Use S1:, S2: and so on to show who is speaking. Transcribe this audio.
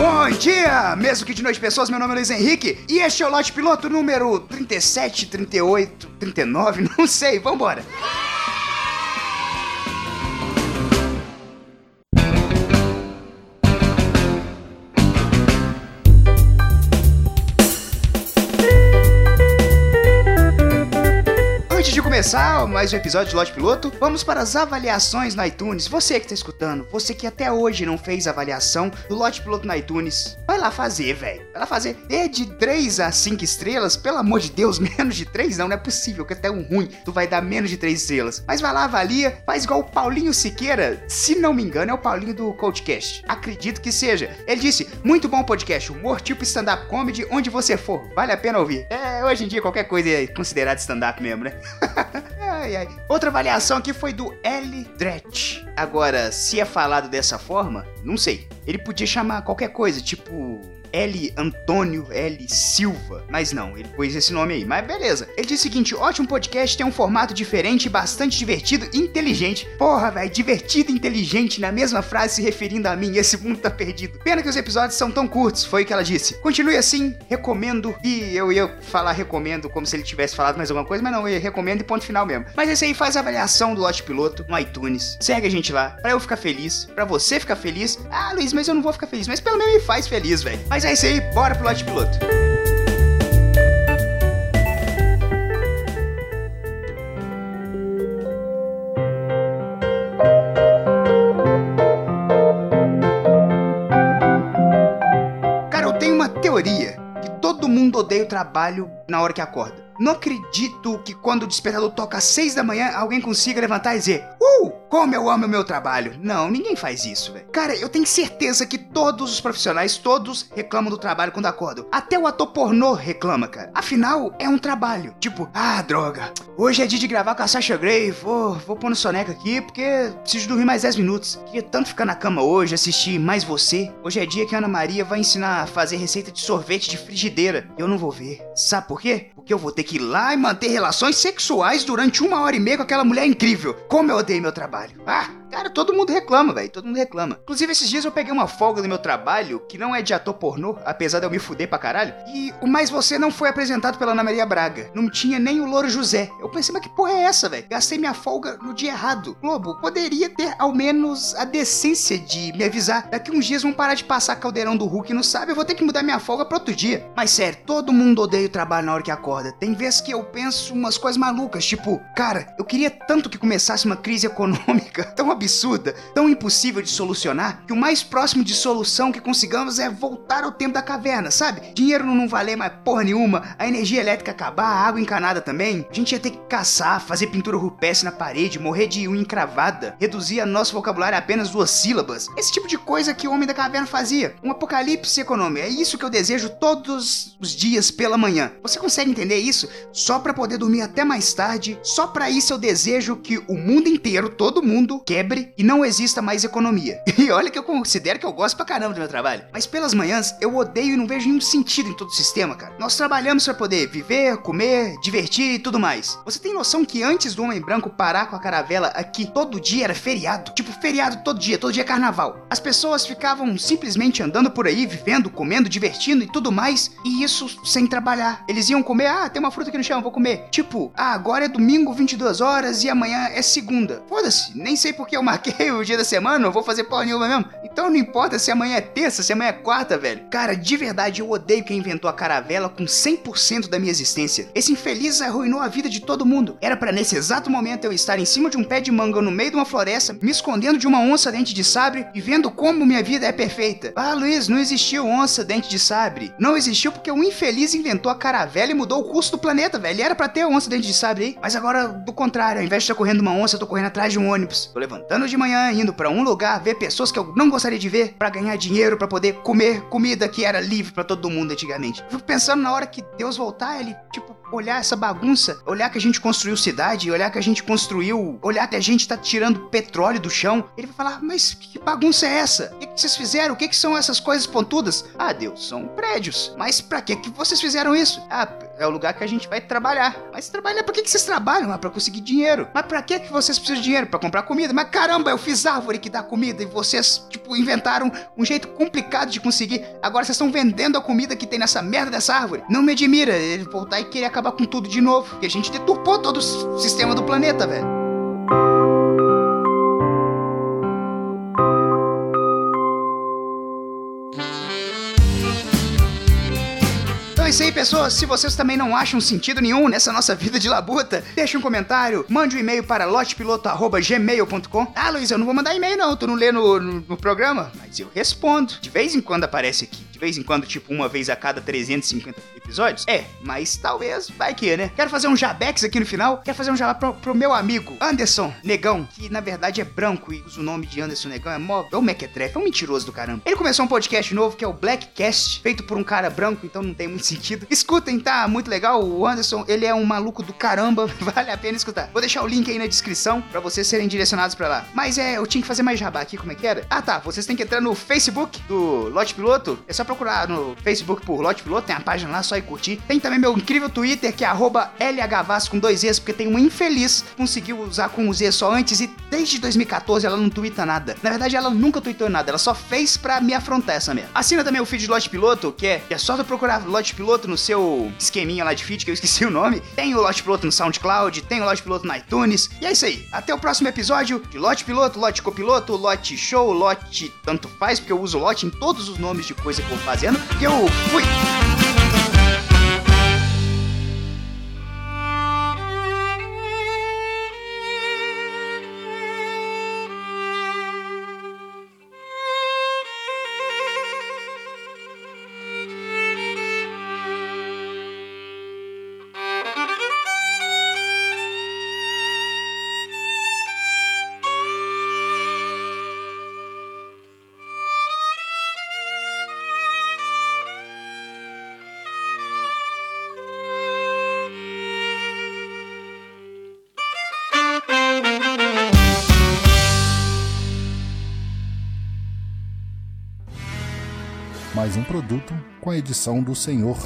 S1: Bom dia, mesmo que de noite pessoas, meu nome é Luiz Henrique e este é o lote piloto número 37, 38, 39, não sei, vambora. Antes começar mais um episódio de Lote Piloto, vamos para as avaliações no iTunes. Você que está escutando, você que até hoje não fez avaliação do Lote Piloto no iTunes, vai lá fazer, velho. Vai lá fazer. É de 3 a 5 estrelas, pelo amor de Deus, menos de 3 não, não é possível, que até um ruim tu vai dar menos de 3 estrelas. Mas vai lá, avalia, faz igual o Paulinho Siqueira, se não me engano, é o Paulinho do Coachcast. Acredito que seja. Ele disse: muito bom podcast, humor tipo stand-up comedy, onde você for, vale a pena ouvir. É, hoje em dia qualquer coisa é considerado stand-up mesmo, né? ai, ai. Outra avaliação aqui foi do L. Dretch. Agora, se é falado dessa forma, não sei. Ele podia chamar qualquer coisa, tipo L. Antônio L. Silva. Mas não, ele pôs esse nome aí. Mas beleza. Ele diz o seguinte: ótimo podcast, tem um formato diferente, bastante divertido e inteligente. Porra, velho, divertido e inteligente na mesma frase se referindo a mim. Esse mundo tá perdido. Pena que os episódios são tão curtos, foi o que ela disse. Continue assim, recomendo. E eu ia falar recomendo como se ele tivesse falado mais alguma coisa, mas não, eu recomendo e ponto final mesmo. Mas esse aí faz a avaliação do lote piloto no iTunes. Segue a gente lá, pra eu ficar feliz, pra você ficar feliz. Ah, Luiz, mas eu não vou ficar feliz. Mas pelo menos me faz feliz, velho. Mas é isso aí, bora pro lote piloto. Cara, eu tenho uma teoria que todo mundo odeia o trabalho na hora que acorda. Não acredito que quando o despertador toca às 6 da manhã, alguém consiga levantar e dizer: Uh, como eu amo o meu trabalho. Não, ninguém faz isso, velho. Cara, eu tenho certeza que todos os profissionais, todos reclamam do trabalho quando acordam. Até o ator pornô reclama, cara. Afinal, é um trabalho. Tipo, ah, droga. Hoje é dia de gravar com a Sasha Grey. Vou, vou pôr no soneca aqui porque preciso dormir mais 10 minutos. Queria tanto ficar na cama hoje, assistir mais você. Hoje é dia que a Ana Maria vai ensinar a fazer receita de sorvete de frigideira. Eu não vou ver. Sabe por quê? Porque eu vou ter que ir lá e manter relações sexuais durante uma hora e meia com aquela mulher incrível. Como eu odeio meu trabalho. Ah, cara, todo mundo reclama, velho. Todo mundo reclama. Inclusive, esses dias eu peguei uma folga no meu trabalho, que não é de ator pornô, apesar de eu me fuder pra caralho. E o Mais Você não foi apresentado pela Ana Maria Braga. Não tinha nem o Louro José. Eu pensei, mas que porra é essa, velho? Gastei minha folga no dia errado. Globo, poderia ter ao menos a decência de me avisar. Daqui uns dias vão parar de passar caldeirão do Hulk, não sabe? Eu vou ter que mudar minha folga pra outro dia. Mas sério, todo mundo odeia o trabalho na hora que acorda. Tem vezes que eu penso umas coisas malucas, tipo, cara, eu queria tanto que começasse uma crise econômica tão absurda, tão impossível de solucionar, que o mais próximo de solução que consigamos é voltar ao tempo da caverna, sabe? Dinheiro não valer mais porra nenhuma, a energia elétrica acabar, a água encanada também. A gente ia ter que caçar, fazer pintura rupestre na parede, morrer de unha encravada, reduzir nosso vocabulário a apenas duas sílabas. Esse tipo de coisa que o homem da caverna fazia. Um apocalipse econômico. É isso que eu desejo todos os dias pela manhã. Você consegue entender isso? Só para poder dormir até mais tarde, só para isso eu desejo que o mundo inteiro, todo mundo, quebre e não exista mais economia. E olha que eu considero que eu gosto pra caramba do meu trabalho. Mas pelas manhãs eu odeio e não vejo nenhum sentido em todo o sistema, cara. Nós trabalhamos para poder viver, comer, divertir e tudo mais. Você tem noção que antes do Homem Branco parar com a caravela aqui, todo dia era feriado? Tipo, feriado todo dia, todo dia é carnaval. As pessoas ficavam simplesmente andando por aí, vivendo, comendo, divertindo e tudo mais, e isso sem trabalhar. Eles iam comer, ah, tem uma fruta aqui no chão, vou comer. Tipo, ah, agora é domingo, 22 horas e amanhã é segunda. Foda-se, nem sei porque eu marquei o dia da semana, não vou fazer porra nenhuma mesmo. Então não importa se amanhã é terça, se amanhã é quarta, velho. Cara, de verdade, eu odeio quem inventou a caravela com 100% da minha existência. Esse infeliz arruinou a vida de todo mundo. Era para nesse exato momento eu estar em cima de um pé de manga no meio de uma floresta, me escondendo de uma onça dente de sabre e vendo como minha vida é perfeita. Ah, Luiz, não existiu onça dente de sabre. Não existiu porque o infeliz inventou a caravela e mudou o curso do planeta, velho. Era para ter onça dente de sabre aí. Mas agora, do contrário, ao invés de estar correndo uma onça, eu tô correndo atrás de um ônibus. Tô levantando de manhã, indo para um lugar, ver pessoas que eu não gostaria de ver, para ganhar dinheiro, para poder comer comida que era livre para todo mundo antigamente. Fico pensando na hora que Deus voltar, ele, tipo, olhar essa bagunça, olhar que a gente construiu cidade, olhar que a gente construiu, olhar que a gente tá tirando petróleo do chão, ele vai falar: Mas que bagunça é essa? O que, que vocês fizeram? O que, que são essas coisas pontudas? Ah, Deus, são prédios. Mas pra que, que vocês fizeram isso? Ah, é o lugar que a gente vai trabalhar. Mas trabalhar, pra que, que vocês trabalham? Ah, pra conseguir dinheiro. Mas pra que, que vocês precisam de dinheiro? Pra comprar comida? Mas caramba, eu fiz árvore que dá comida e vocês, tipo, inventaram um jeito complicado de conseguir. Agora vocês estão vendendo a comida que tem nessa merda dessa árvore. Não me admira ele voltar e querer acabar com tudo de novo. Porque a gente deturpou todo o sistema do planeta, velho. Isso aí, pessoas. Se vocês também não acham sentido nenhum nessa nossa vida de labuta, deixe um comentário, mande um e-mail para lotepiloto.gmail.com. Ah, Luiz, eu não vou mandar e-mail não, tu não lê no, no, no programa, mas eu respondo. De vez em quando aparece aqui vez em quando, tipo uma vez a cada 350 episódios? É, mas talvez vai que, né? Quero fazer um jabex aqui no final. Quero fazer um jabá pro, pro, meu amigo Anderson Negão, que na verdade é branco e usa o nome de Anderson Negão. É, mó, é o Mequetrefe, é um mentiroso do caramba. Ele começou um podcast novo que é o Blackcast, feito por um cara branco, então não tem muito sentido. Escutem, tá? Muito legal. O Anderson, ele é um maluco do caramba. Vale a pena escutar. Vou deixar o link aí na descrição para vocês serem direcionados para lá. Mas é, eu tinha que fazer mais jabá aqui, como é que era? Ah, tá. Vocês têm que entrar no Facebook do Lote Piloto. É só procurar no Facebook por Lote Piloto, tem a página lá, só ir curtir. Tem também meu incrível Twitter, que é LHVAS com dois E's, porque tem uma infeliz conseguiu usar com o Z só antes e desde 2014 ela não twitta nada. Na verdade, ela nunca tweetou nada, ela só fez pra me afrontar essa mesmo. Assina também o feed Lote Piloto, que é, é só tu procurar Lote Piloto no seu esqueminha lá de feed, que eu esqueci o nome. Tem o Lote Piloto no SoundCloud, tem o Lote Piloto no iTunes. E é isso aí. Até o próximo episódio de Lote Piloto, Lote Copiloto, Lote Show, Lote tanto faz, porque eu uso Lote em todos os nomes de coisa que eu fazendo. E eu fui!
S2: Mais um produto com a edição do Senhor.